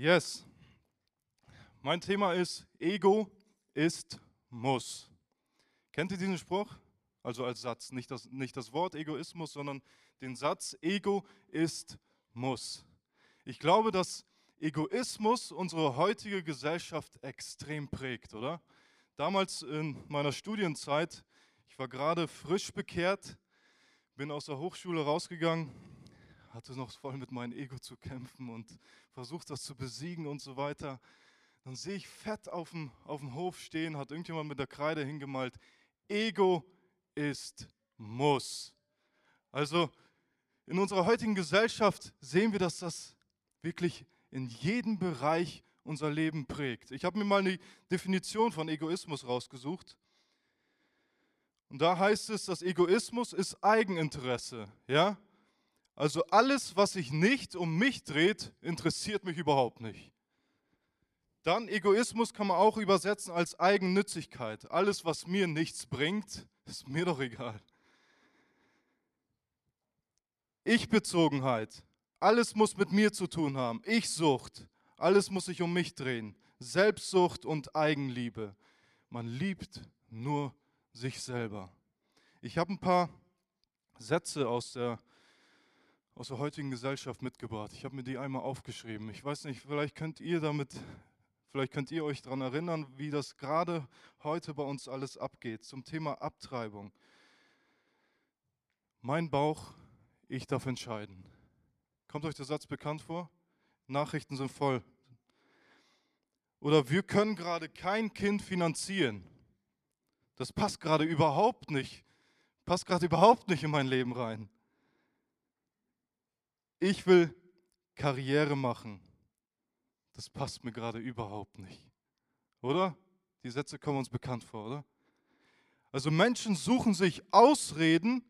Yes. Mein Thema ist Ego ist Muss. Kennt ihr diesen Spruch? Also als Satz, nicht das, nicht das Wort Egoismus, sondern den Satz Ego ist Muss. Ich glaube, dass Egoismus unsere heutige Gesellschaft extrem prägt, oder? Damals in meiner Studienzeit, ich war gerade frisch bekehrt, bin aus der Hochschule rausgegangen, hatte noch voll mit meinem Ego zu kämpfen und versucht das zu besiegen und so weiter. Dann sehe ich fett auf dem, auf dem Hof stehen, hat irgendjemand mit der Kreide hingemalt, Ego ist Muss. Also in unserer heutigen Gesellschaft sehen wir, dass das wirklich in jedem Bereich unser Leben prägt. Ich habe mir mal eine Definition von Egoismus rausgesucht. Und da heißt es, dass Egoismus ist Eigeninteresse. Ja? Also alles, was sich nicht um mich dreht, interessiert mich überhaupt nicht. Dann Egoismus kann man auch übersetzen als Eigennützigkeit. Alles, was mir nichts bringt, ist mir doch egal. Ich-Bezogenheit. Alles muss mit mir zu tun haben. Ich-Sucht. Alles muss sich um mich drehen. Selbstsucht und Eigenliebe. Man liebt nur sich selber. Ich habe ein paar Sätze aus der, aus der heutigen Gesellschaft mitgebracht. Ich habe mir die einmal aufgeschrieben. Ich weiß nicht, vielleicht könnt ihr damit, vielleicht könnt ihr euch daran erinnern, wie das gerade heute bei uns alles abgeht zum Thema Abtreibung. Mein Bauch, ich darf entscheiden. Kommt euch der Satz bekannt vor? Nachrichten sind voll. Oder wir können gerade kein Kind finanzieren. Das passt gerade überhaupt nicht. Passt gerade überhaupt nicht in mein Leben rein. Ich will Karriere machen. Das passt mir gerade überhaupt nicht. Oder? Die Sätze kommen uns bekannt vor, oder? Also Menschen suchen sich Ausreden,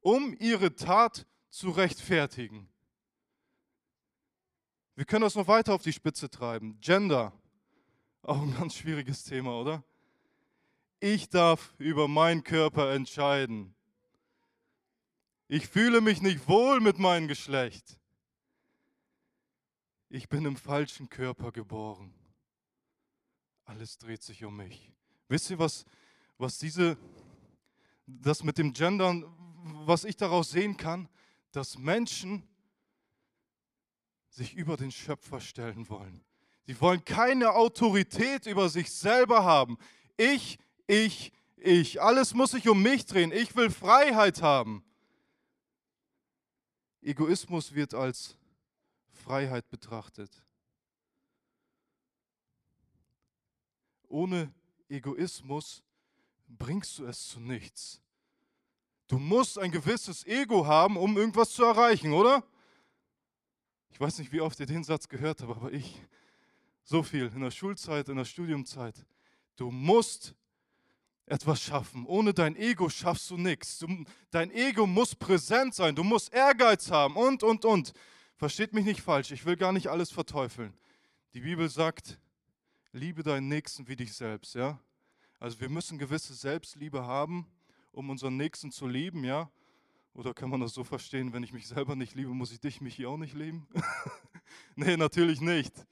um ihre Tat zu rechtfertigen. Wir können das noch weiter auf die Spitze treiben. Gender, auch ein ganz schwieriges Thema, oder? Ich darf über meinen Körper entscheiden. Ich fühle mich nicht wohl mit meinem Geschlecht. Ich bin im falschen Körper geboren. Alles dreht sich um mich. Wisst ihr, was, was diese, das mit dem Gendern, was ich daraus sehen kann? Dass Menschen sich über den Schöpfer stellen wollen. Sie wollen keine Autorität über sich selber haben. Ich, ich, ich. Alles muss sich um mich drehen. Ich will Freiheit haben. Egoismus wird als Freiheit betrachtet. Ohne Egoismus bringst du es zu nichts. Du musst ein gewisses Ego haben, um irgendwas zu erreichen, oder? Ich weiß nicht, wie oft ihr den Satz gehört habt, aber ich so viel in der Schulzeit, in der Studiumzeit. Du musst etwas schaffen. Ohne dein Ego schaffst du nichts. dein Ego muss präsent sein. Du musst Ehrgeiz haben und, und, und. Versteht mich nicht falsch. Ich will gar nicht alles verteufeln. Die Bibel sagt, liebe deinen Nächsten wie dich selbst. Ja? Also wir müssen gewisse Selbstliebe haben, um unseren Nächsten zu lieben. Ja? Oder kann man das so verstehen, wenn ich mich selber nicht liebe, muss ich dich, mich hier auch nicht lieben? nee, natürlich nicht.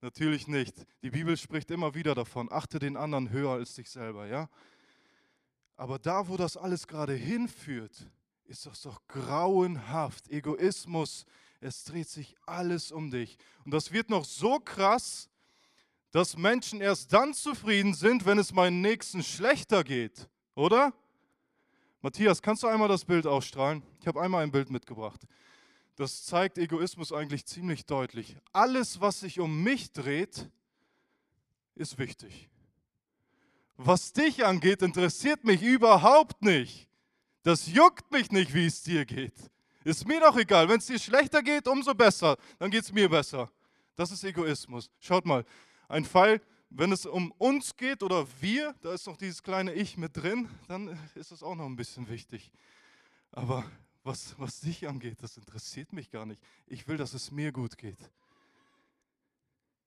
Natürlich nicht. Die Bibel spricht immer wieder davon, achte den anderen höher als dich selber, ja? Aber da, wo das alles gerade hinführt, ist das doch grauenhaft. Egoismus, es dreht sich alles um dich. Und das wird noch so krass, dass Menschen erst dann zufrieden sind, wenn es meinen Nächsten schlechter geht, oder? Matthias, kannst du einmal das Bild ausstrahlen? Ich habe einmal ein Bild mitgebracht das zeigt Egoismus eigentlich ziemlich deutlich. Alles, was sich um mich dreht, ist wichtig. Was dich angeht, interessiert mich überhaupt nicht. Das juckt mich nicht, wie es dir geht. Ist mir doch egal. Wenn es dir schlechter geht, umso besser. Dann geht es mir besser. Das ist Egoismus. Schaut mal, ein Fall, wenn es um uns geht oder wir, da ist noch dieses kleine Ich mit drin, dann ist das auch noch ein bisschen wichtig. Aber was, was dich angeht, das interessiert mich gar nicht. Ich will, dass es mir gut geht.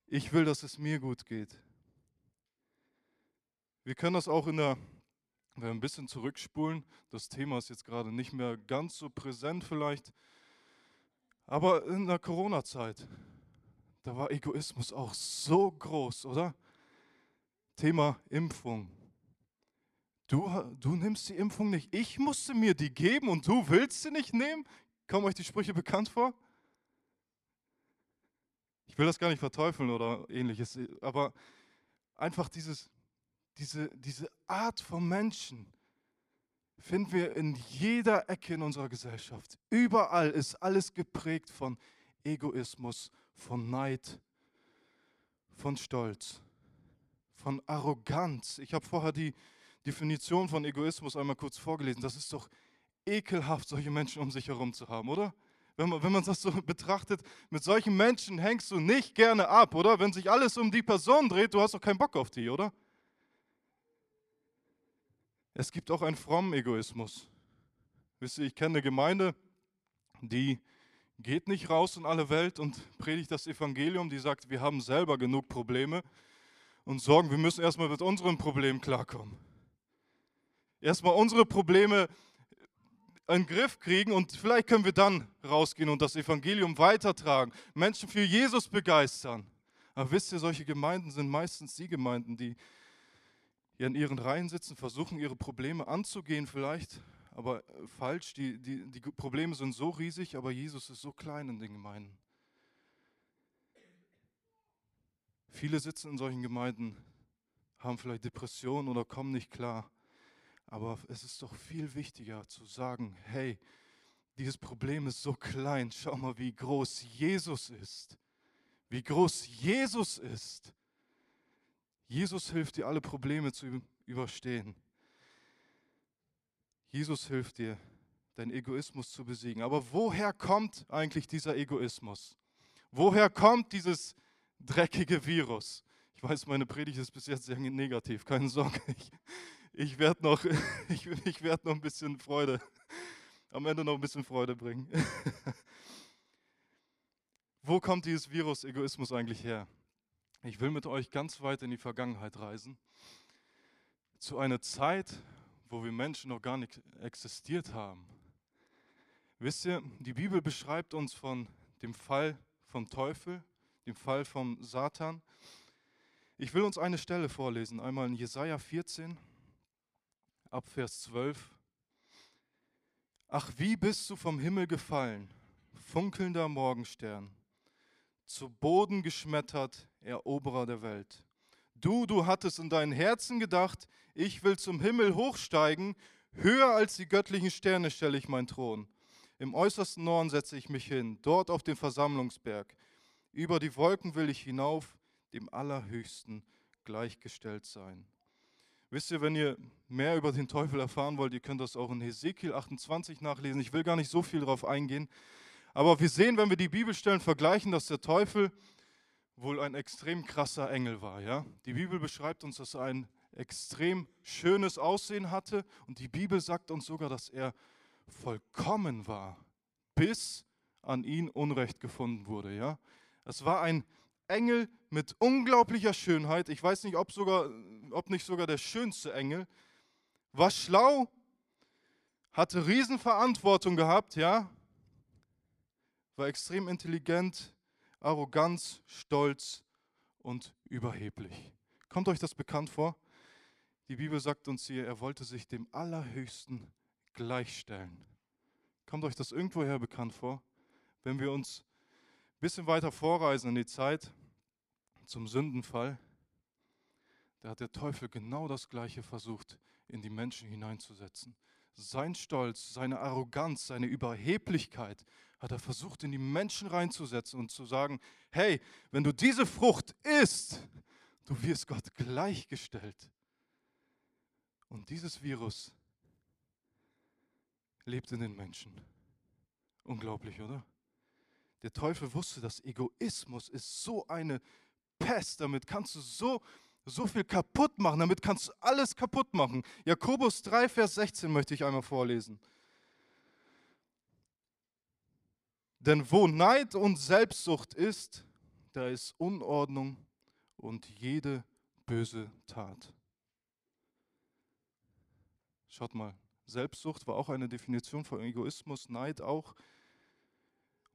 Ich will, dass es mir gut geht. Wir können das auch in der, wenn wir ein bisschen zurückspulen, das Thema ist jetzt gerade nicht mehr ganz so präsent vielleicht, aber in der Corona-Zeit, da war Egoismus auch so groß, oder? Thema Impfung. Du, du nimmst die Impfung nicht. Ich musste mir die geben und du willst sie nicht nehmen? Kommen euch die Sprüche bekannt vor? Ich will das gar nicht verteufeln oder ähnliches, aber einfach dieses, diese, diese Art von Menschen finden wir in jeder Ecke in unserer Gesellschaft. Überall ist alles geprägt von Egoismus, von Neid, von Stolz, von Arroganz. Ich habe vorher die Definition von Egoismus einmal kurz vorgelesen. Das ist doch ekelhaft, solche Menschen um sich herum zu haben, oder? Wenn man, wenn man das so betrachtet, mit solchen Menschen hängst du nicht gerne ab, oder? Wenn sich alles um die Person dreht, du hast doch keinen Bock auf die, oder? Es gibt auch einen frommen Egoismus. Wisst ihr, ich kenne eine Gemeinde, die geht nicht raus in alle Welt und predigt das Evangelium, die sagt, wir haben selber genug Probleme und sorgen, wir müssen erstmal mit unseren Problemen klarkommen. Erstmal unsere Probleme in den Griff kriegen und vielleicht können wir dann rausgehen und das Evangelium weitertragen, Menschen für Jesus begeistern. Aber wisst ihr, solche Gemeinden sind meistens die Gemeinden, die in ihren Reihen sitzen, versuchen ihre Probleme anzugehen vielleicht, aber äh, falsch. Die, die, die Probleme sind so riesig, aber Jesus ist so klein in den Gemeinden. Viele sitzen in solchen Gemeinden, haben vielleicht Depressionen oder kommen nicht klar. Aber es ist doch viel wichtiger zu sagen, hey, dieses Problem ist so klein, schau mal, wie groß Jesus ist. Wie groß Jesus ist. Jesus hilft dir, alle Probleme zu überstehen. Jesus hilft dir, deinen Egoismus zu besiegen. Aber woher kommt eigentlich dieser Egoismus? Woher kommt dieses dreckige Virus? Ich weiß, meine Predigt ist bis jetzt sehr negativ, keine Sorge. Ich, ich werde noch, ich, ich werd noch ein bisschen Freude, am Ende noch ein bisschen Freude bringen. Wo kommt dieses Virus Egoismus eigentlich her? Ich will mit euch ganz weit in die Vergangenheit reisen, zu einer Zeit, wo wir Menschen noch gar nicht existiert haben. Wisst ihr, die Bibel beschreibt uns von dem Fall vom Teufel, dem Fall vom Satan. Ich will uns eine Stelle vorlesen, einmal in Jesaja 14, ab Vers 12. Ach, wie bist du vom Himmel gefallen, funkelnder Morgenstern, zu Boden geschmettert, Eroberer der Welt. Du, du hattest in deinem Herzen gedacht, ich will zum Himmel hochsteigen, höher als die göttlichen Sterne stelle ich meinen Thron. Im äußersten Norden setze ich mich hin, dort auf den Versammlungsberg. Über die Wolken will ich hinauf, dem Allerhöchsten gleichgestellt sein. Wisst ihr, wenn ihr mehr über den Teufel erfahren wollt, ihr könnt das auch in Hesekiel 28 nachlesen. Ich will gar nicht so viel darauf eingehen. Aber wir sehen, wenn wir die Bibelstellen vergleichen, dass der Teufel wohl ein extrem krasser Engel war. Ja? Die Bibel beschreibt uns, dass er ein extrem schönes Aussehen hatte und die Bibel sagt uns sogar, dass er vollkommen war, bis an ihn Unrecht gefunden wurde. Ja? Es war ein Engel mit unglaublicher Schönheit. Ich weiß nicht, ob, sogar, ob nicht sogar der schönste Engel. War schlau, hatte Riesenverantwortung gehabt, ja, war extrem intelligent, Arroganz, Stolz und überheblich. Kommt euch das bekannt vor? Die Bibel sagt uns hier, er wollte sich dem Allerhöchsten gleichstellen. Kommt euch das irgendwoher bekannt vor? Wenn wir uns ein bisschen weiter vorreisen in die Zeit zum Sündenfall, da hat der Teufel genau das Gleiche versucht, in die Menschen hineinzusetzen. Sein Stolz, seine Arroganz, seine Überheblichkeit hat er versucht, in die Menschen reinzusetzen und zu sagen, hey, wenn du diese Frucht isst, du wirst Gott gleichgestellt. Und dieses Virus lebt in den Menschen. Unglaublich, oder? Der Teufel wusste, dass Egoismus ist so eine Pest. Damit kannst du so, so viel kaputt machen. Damit kannst du alles kaputt machen. Jakobus 3, Vers 16 möchte ich einmal vorlesen. Denn wo Neid und Selbstsucht ist, da ist Unordnung und jede böse Tat. Schaut mal, Selbstsucht war auch eine Definition von Egoismus, Neid auch.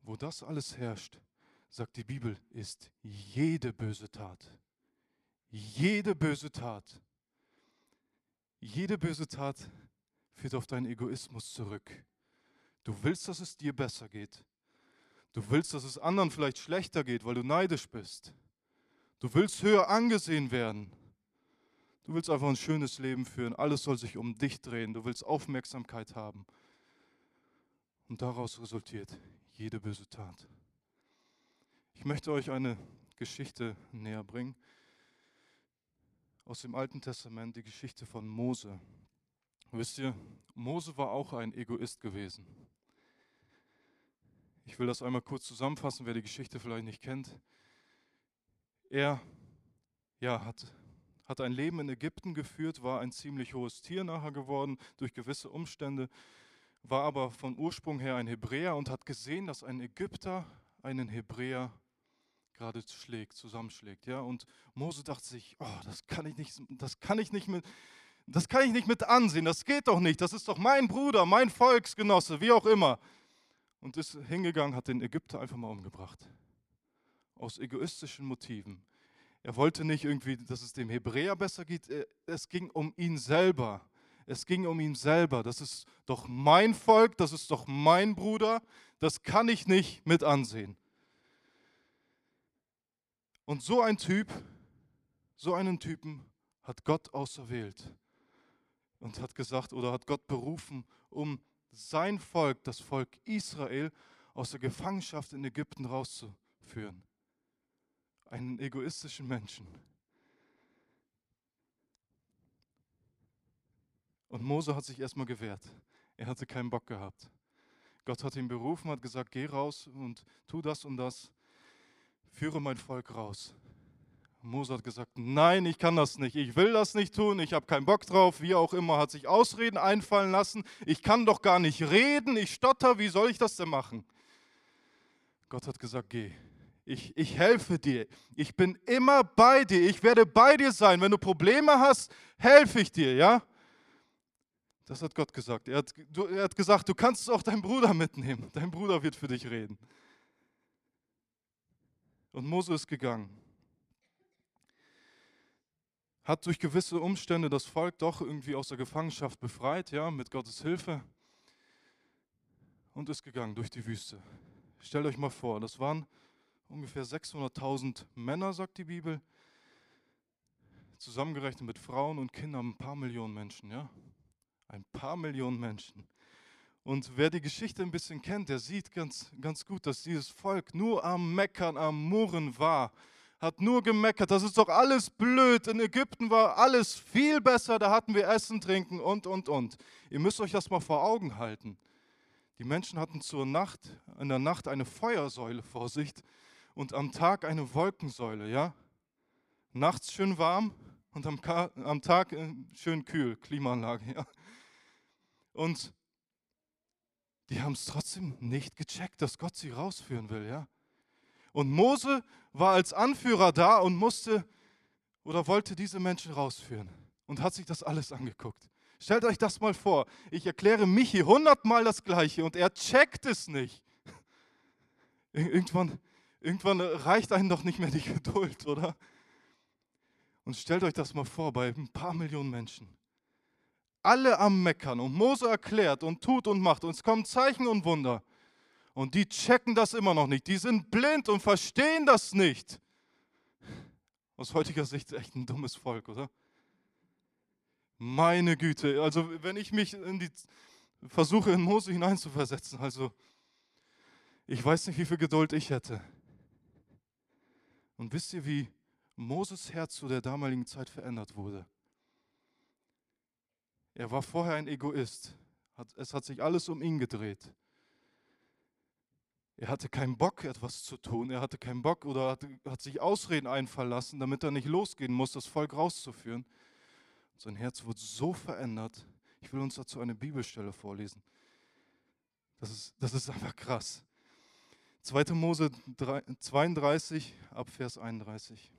Wo das alles herrscht, sagt die Bibel, ist jede böse Tat. Jede böse Tat. Jede böse Tat führt auf deinen Egoismus zurück. Du willst, dass es dir besser geht. Du willst, dass es anderen vielleicht schlechter geht, weil du neidisch bist. Du willst höher angesehen werden. Du willst einfach ein schönes Leben führen. Alles soll sich um dich drehen. Du willst Aufmerksamkeit haben. Und daraus resultiert jede böse Tat. Ich möchte euch eine Geschichte näher bringen aus dem Alten Testament, die Geschichte von Mose. Wisst ihr, Mose war auch ein Egoist gewesen. Ich will das einmal kurz zusammenfassen, wer die Geschichte vielleicht nicht kennt. Er ja, hat, hat ein Leben in Ägypten geführt, war ein ziemlich hohes Tier nachher geworden durch gewisse Umstände, war aber von Ursprung her ein Hebräer und hat gesehen, dass ein Ägypter einen Hebräer gerade schlägt, zusammenschlägt. Ja? Und Mose dachte sich, oh, das kann ich nicht, das kann ich nicht mit, das kann ich nicht mit ansehen, das geht doch nicht, das ist doch mein Bruder, mein Volksgenosse, wie auch immer. Und ist hingegangen, hat den Ägypter einfach mal umgebracht. Aus egoistischen Motiven. Er wollte nicht irgendwie, dass es dem Hebräer besser geht, es ging um ihn selber. Es ging um ihn selber. Das ist doch mein Volk, das ist doch mein Bruder, das kann ich nicht mit ansehen. Und so ein Typ, so einen Typen hat Gott auserwählt und hat gesagt oder hat Gott berufen, um sein Volk, das Volk Israel, aus der Gefangenschaft in Ägypten rauszuführen. Einen egoistischen Menschen. Und Mose hat sich erstmal gewehrt. Er hatte keinen Bock gehabt. Gott hat ihn berufen, hat gesagt, geh raus und tu das und das führe mein Volk raus. Mose hat gesagt, nein, ich kann das nicht, ich will das nicht tun, ich habe keinen Bock drauf, wie auch immer, hat sich Ausreden einfallen lassen, ich kann doch gar nicht reden, ich stotter, wie soll ich das denn machen? Gott hat gesagt, geh, ich, ich helfe dir, ich bin immer bei dir, ich werde bei dir sein, wenn du Probleme hast, helfe ich dir, ja? Das hat Gott gesagt. Er hat, er hat gesagt, du kannst auch deinen Bruder mitnehmen, dein Bruder wird für dich reden. Und Mose ist gegangen. Hat durch gewisse Umstände das Volk doch irgendwie aus der Gefangenschaft befreit, ja, mit Gottes Hilfe. Und ist gegangen durch die Wüste. Stellt euch mal vor, das waren ungefähr 600.000 Männer, sagt die Bibel. Zusammengerechnet mit Frauen und Kindern ein paar Millionen Menschen, ja. Ein paar Millionen Menschen. Und wer die Geschichte ein bisschen kennt, der sieht ganz, ganz gut, dass dieses Volk nur am Meckern, am Murren war. Hat nur gemeckert, das ist doch alles blöd. In Ägypten war alles viel besser, da hatten wir Essen, Trinken und, und, und. Ihr müsst euch das mal vor Augen halten. Die Menschen hatten zur Nacht, in der Nacht eine Feuersäule vor sich und am Tag eine Wolkensäule, ja? Nachts schön warm und am, am Tag äh, schön kühl, Klimaanlage, ja? Und die haben es trotzdem nicht gecheckt, dass Gott sie rausführen will, ja. Und Mose war als Anführer da und musste oder wollte diese Menschen rausführen und hat sich das alles angeguckt. Stellt euch das mal vor. Ich erkläre Michi hundertmal das Gleiche und er checkt es nicht. Irgendwann, irgendwann reicht einem doch nicht mehr die Geduld, oder? Und stellt euch das mal vor bei ein paar Millionen Menschen alle am Meckern und Mose erklärt und tut und macht und es kommen Zeichen und Wunder. Und die checken das immer noch nicht. Die sind blind und verstehen das nicht. Aus heutiger Sicht echt ein dummes Volk, oder? Meine Güte, also wenn ich mich in die versuche in Mose hineinzuversetzen, also ich weiß nicht, wie viel Geduld ich hätte. Und wisst ihr, wie Moses Herz zu der damaligen Zeit verändert wurde? Er war vorher ein Egoist. Es hat sich alles um ihn gedreht. Er hatte keinen Bock, etwas zu tun. Er hatte keinen Bock oder hat, hat sich Ausreden einfallen lassen, damit er nicht losgehen muss, das Volk rauszuführen. Sein Herz wurde so verändert. Ich will uns dazu eine Bibelstelle vorlesen. Das ist, das ist einfach krass. 2. Mose 32 ab Vers 31.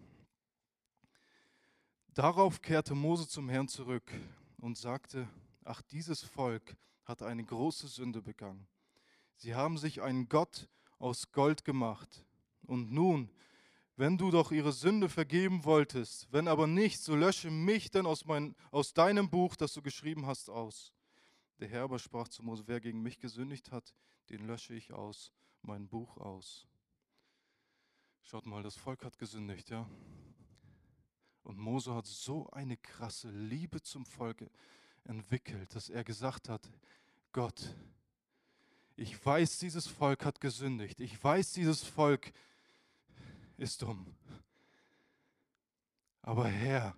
Darauf kehrte Mose zum Herrn zurück und sagte, ach dieses Volk hat eine große Sünde begangen. Sie haben sich einen Gott aus Gold gemacht Und nun, wenn du doch ihre Sünde vergeben wolltest, wenn aber nicht, so lösche mich denn aus, mein, aus deinem Buch, das du geschrieben hast, aus. Der Herr aber sprach zu Mose, wer gegen mich gesündigt hat, den lösche ich aus mein Buch aus. Schaut mal, das Volk hat gesündigt, ja. Und Mose hat so eine krasse Liebe zum Volk entwickelt, dass er gesagt hat, Gott, ich weiß, dieses Volk hat gesündigt. Ich weiß, dieses Volk ist dumm. Aber Herr,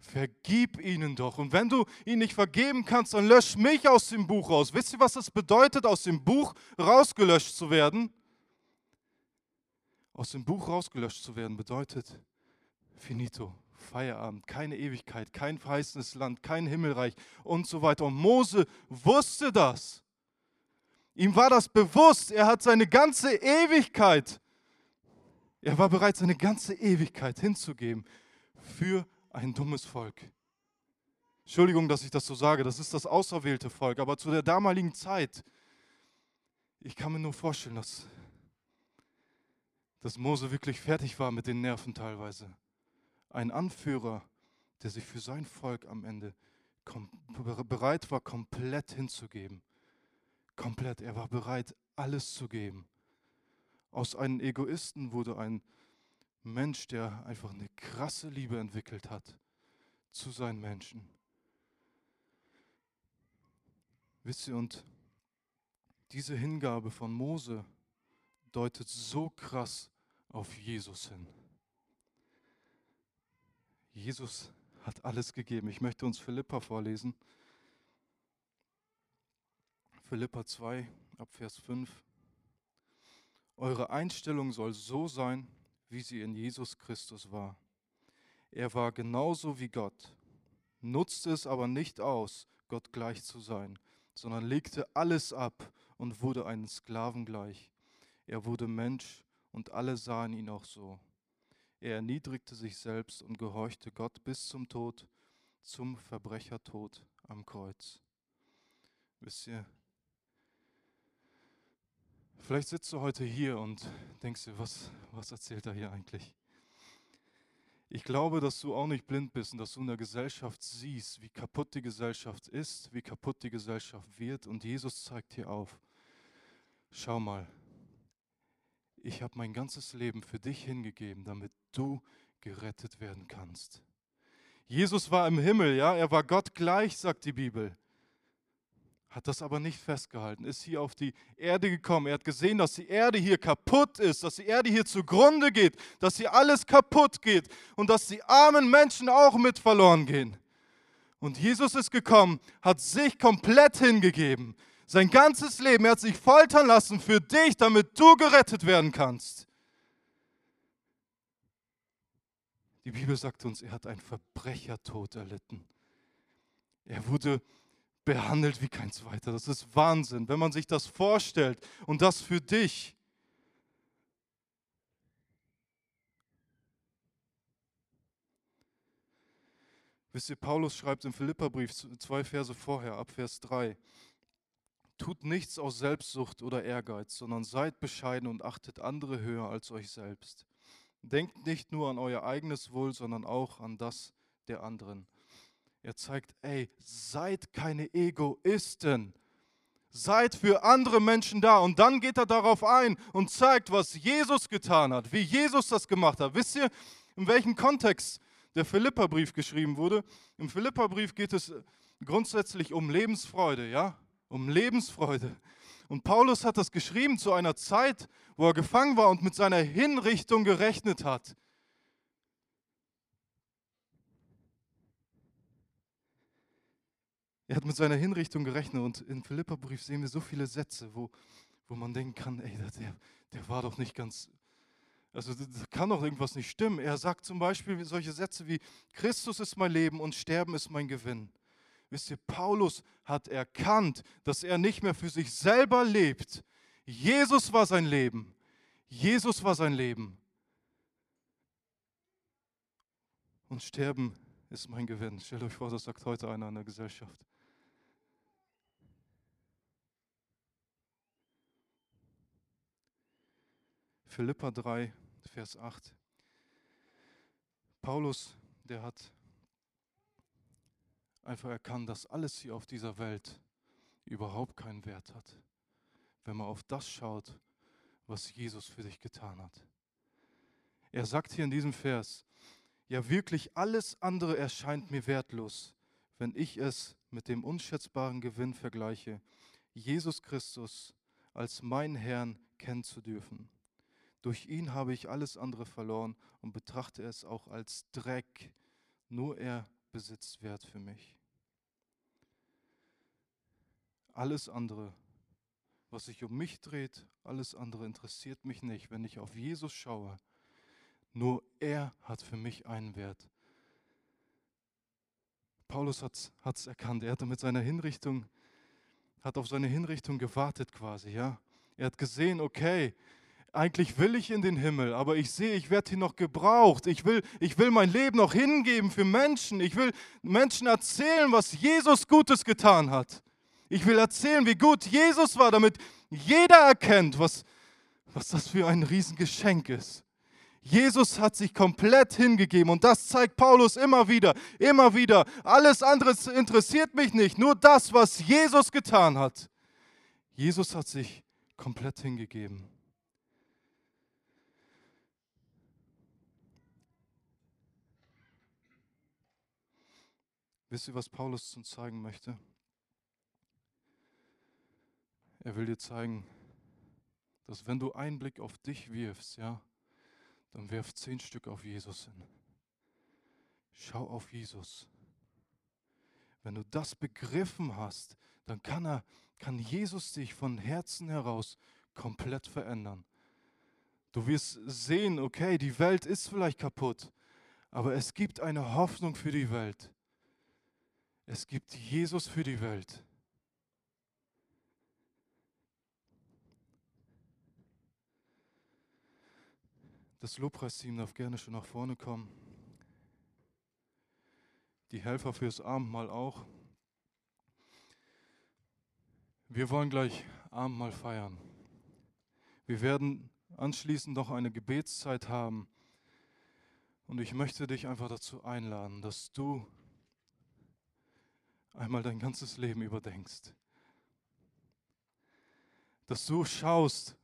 vergib ihnen doch. Und wenn du ihnen nicht vergeben kannst, dann lösch mich aus dem Buch raus. Wisst ihr, was das bedeutet, aus dem Buch rausgelöscht zu werden? Aus dem Buch rausgelöscht zu werden bedeutet finito, Feierabend, keine Ewigkeit, kein verheißenes Land, kein Himmelreich und so weiter. Und Mose wusste das. Ihm war das bewusst. Er hat seine ganze Ewigkeit, er war bereit, seine ganze Ewigkeit hinzugeben für ein dummes Volk. Entschuldigung, dass ich das so sage, das ist das auserwählte Volk, aber zu der damaligen Zeit, ich kann mir nur vorstellen, dass, dass Mose wirklich fertig war mit den Nerven teilweise. Ein Anführer, der sich für sein Volk am Ende bereit war, komplett hinzugeben. Komplett, er war bereit, alles zu geben. Aus einem Egoisten wurde ein Mensch, der einfach eine krasse Liebe entwickelt hat zu seinen Menschen. Wisst ihr, und diese Hingabe von Mose deutet so krass auf Jesus hin. Jesus hat alles gegeben. Ich möchte uns Philippa vorlesen. Philippa 2, ab Vers 5. Eure Einstellung soll so sein, wie sie in Jesus Christus war. Er war genauso wie Gott, nutzte es aber nicht aus, Gott gleich zu sein, sondern legte alles ab und wurde einen Sklaven gleich. Er wurde Mensch und alle sahen ihn auch so. Er erniedrigte sich selbst und gehorchte Gott bis zum Tod, zum Verbrechertod am Kreuz. Wisst ihr, vielleicht sitzt du heute hier und denkst dir, was, was erzählt er hier eigentlich? Ich glaube, dass du auch nicht blind bist und dass du in der Gesellschaft siehst, wie kaputt die Gesellschaft ist, wie kaputt die Gesellschaft wird. Und Jesus zeigt hier auf, schau mal, ich habe mein ganzes Leben für dich hingegeben, damit du gerettet werden kannst. Jesus war im Himmel, ja, er war Gott gleich, sagt die Bibel. Hat das aber nicht festgehalten, ist hier auf die Erde gekommen. Er hat gesehen, dass die Erde hier kaputt ist, dass die Erde hier zugrunde geht, dass hier alles kaputt geht und dass die armen Menschen auch mit verloren gehen. Und Jesus ist gekommen, hat sich komplett hingegeben, sein ganzes Leben, er hat sich foltern lassen für dich, damit du gerettet werden kannst. Die Bibel sagt uns, er hat einen Verbrechertod erlitten. Er wurde behandelt wie kein zweiter. Das ist Wahnsinn, wenn man sich das vorstellt und das für dich. Wisst ihr, Paulus schreibt im Philipperbrief zwei Verse vorher, ab Vers 3. Tut nichts aus Selbstsucht oder Ehrgeiz, sondern seid bescheiden und achtet andere höher als euch selbst. Denkt nicht nur an euer eigenes Wohl, sondern auch an das der anderen. Er zeigt, ey, seid keine Egoisten. Seid für andere Menschen da. Und dann geht er darauf ein und zeigt, was Jesus getan hat, wie Jesus das gemacht hat. Wisst ihr, in welchem Kontext der Philipperbrief geschrieben wurde? Im Philipperbrief geht es grundsätzlich um Lebensfreude, ja? Um Lebensfreude. Und Paulus hat das geschrieben zu einer Zeit, wo er gefangen war und mit seiner Hinrichtung gerechnet hat. Er hat mit seiner Hinrichtung gerechnet und im Philipperbrief sehen wir so viele Sätze, wo, wo man denken kann, ey, der, der war doch nicht ganz, also da kann doch irgendwas nicht stimmen. Er sagt zum Beispiel solche Sätze wie, Christus ist mein Leben und Sterben ist mein Gewinn. Wisst ihr, Paulus hat erkannt, dass er nicht mehr für sich selber lebt. Jesus war sein Leben. Jesus war sein Leben. Und Sterben ist mein Gewinn. Stellt euch vor, das sagt heute einer in der Gesellschaft. Philippa 3, Vers 8. Paulus, der hat einfach erkannt, dass alles hier auf dieser Welt überhaupt keinen Wert hat, wenn man auf das schaut, was Jesus für dich getan hat. Er sagt hier in diesem Vers, ja wirklich alles andere erscheint mir wertlos, wenn ich es mit dem unschätzbaren Gewinn vergleiche, Jesus Christus als mein Herrn kennen zu dürfen. Durch ihn habe ich alles andere verloren und betrachte es auch als Dreck. Nur er besitzt Wert für mich. Alles andere, was sich um mich dreht, alles andere interessiert mich nicht, wenn ich auf Jesus schaue. Nur er hat für mich einen Wert. Paulus hat es erkannt. Er hatte mit seiner Hinrichtung, hat auf seine Hinrichtung gewartet quasi, ja. Er hat gesehen, okay, eigentlich will ich in den Himmel, aber ich sehe, ich werde hier noch gebraucht. Ich will, ich will mein Leben noch hingeben für Menschen. Ich will Menschen erzählen, was Jesus Gutes getan hat. Ich will erzählen, wie gut Jesus war, damit jeder erkennt, was, was das für ein Riesengeschenk ist. Jesus hat sich komplett hingegeben und das zeigt Paulus immer wieder, immer wieder. Alles andere interessiert mich nicht, nur das, was Jesus getan hat. Jesus hat sich komplett hingegeben. Wisst ihr, was Paulus uns zeigen möchte? Er will dir zeigen, dass wenn du einen Blick auf dich wirfst, ja, dann werf zehn Stück auf Jesus hin. Schau auf Jesus. Wenn du das begriffen hast, dann kann er, kann Jesus dich von Herzen heraus komplett verändern. Du wirst sehen, okay, die Welt ist vielleicht kaputt, aber es gibt eine Hoffnung für die Welt. Es gibt Jesus für die Welt. Das Lobpreisteam darf gerne schon nach vorne kommen. Die Helfer fürs Abendmahl auch. Wir wollen gleich Abendmahl feiern. Wir werden anschließend noch eine Gebetszeit haben. Und ich möchte dich einfach dazu einladen, dass du einmal dein ganzes Leben überdenkst. Dass du schaust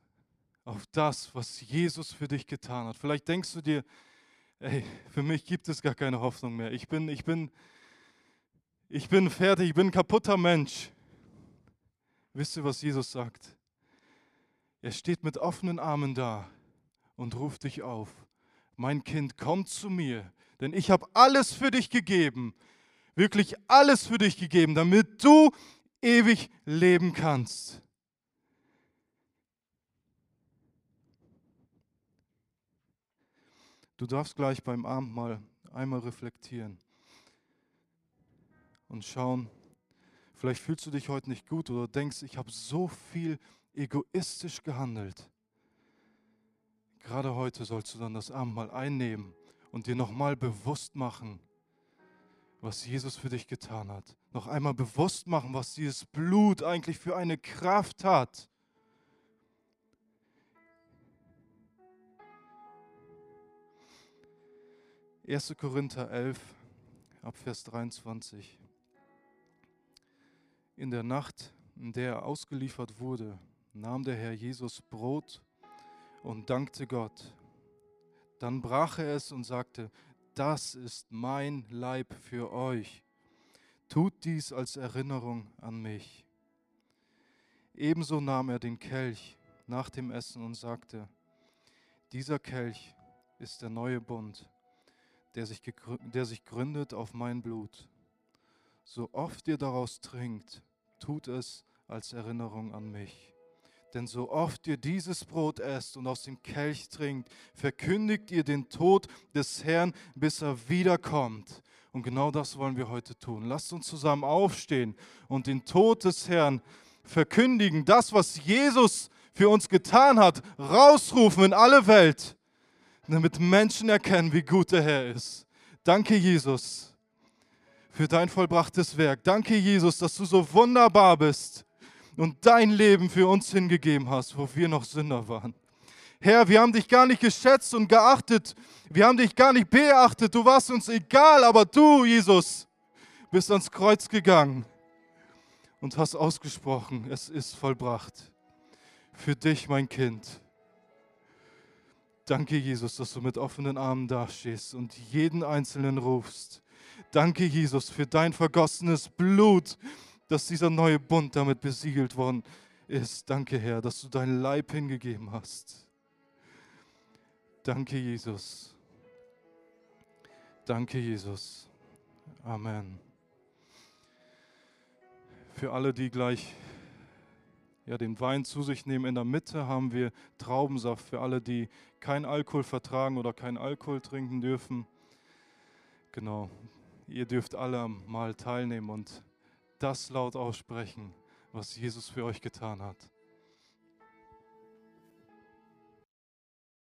auf das, was Jesus für dich getan hat. Vielleicht denkst du dir, ey, für mich gibt es gar keine Hoffnung mehr. Ich bin, ich bin, ich bin fertig, ich bin ein kaputter Mensch. Wisst ihr, was Jesus sagt? Er steht mit offenen Armen da und ruft dich auf. Mein Kind, komm zu mir, denn ich habe alles für dich gegeben wirklich alles für dich gegeben, damit du ewig leben kannst. Du darfst gleich beim Abendmahl einmal reflektieren und schauen, vielleicht fühlst du dich heute nicht gut oder denkst, ich habe so viel egoistisch gehandelt. Gerade heute sollst du dann das Abendmahl einnehmen und dir nochmal bewusst machen, was Jesus für dich getan hat. Noch einmal bewusst machen, was dieses Blut eigentlich für eine Kraft hat. Erste Korinther 11, Abvers 23. In der Nacht, in der er ausgeliefert wurde, nahm der Herr Jesus Brot und dankte Gott. Dann brach er es und sagte, das ist mein Leib für euch. Tut dies als Erinnerung an mich. Ebenso nahm er den Kelch nach dem Essen und sagte, dieser Kelch ist der neue Bund, der sich, der sich gründet auf mein Blut. So oft ihr daraus trinkt, tut es als Erinnerung an mich. Denn so oft ihr dieses Brot esst und aus dem Kelch trinkt, verkündigt ihr den Tod des Herrn, bis er wiederkommt. Und genau das wollen wir heute tun. Lasst uns zusammen aufstehen und den Tod des Herrn verkündigen. Das, was Jesus für uns getan hat, rausrufen in alle Welt, damit Menschen erkennen, wie gut der Herr ist. Danke, Jesus, für dein vollbrachtes Werk. Danke, Jesus, dass du so wunderbar bist und dein Leben für uns hingegeben hast, wo wir noch Sünder waren. Herr, wir haben dich gar nicht geschätzt und geachtet. Wir haben dich gar nicht beachtet. Du warst uns egal, aber du, Jesus, bist ans Kreuz gegangen und hast ausgesprochen, es ist vollbracht. Für dich, mein Kind. Danke, Jesus, dass du mit offenen Armen dastehst und jeden Einzelnen rufst. Danke, Jesus, für dein vergossenes Blut, dass dieser neue Bund damit besiegelt worden ist. Danke, Herr, dass du deinen Leib hingegeben hast. Danke, Jesus. Danke, Jesus. Amen. Für alle, die gleich ja, den Wein zu sich nehmen, in der Mitte haben wir Traubensaft für alle, die keinen Alkohol vertragen oder keinen Alkohol trinken dürfen. Genau, ihr dürft alle mal teilnehmen und das laut aussprechen, was Jesus für euch getan hat.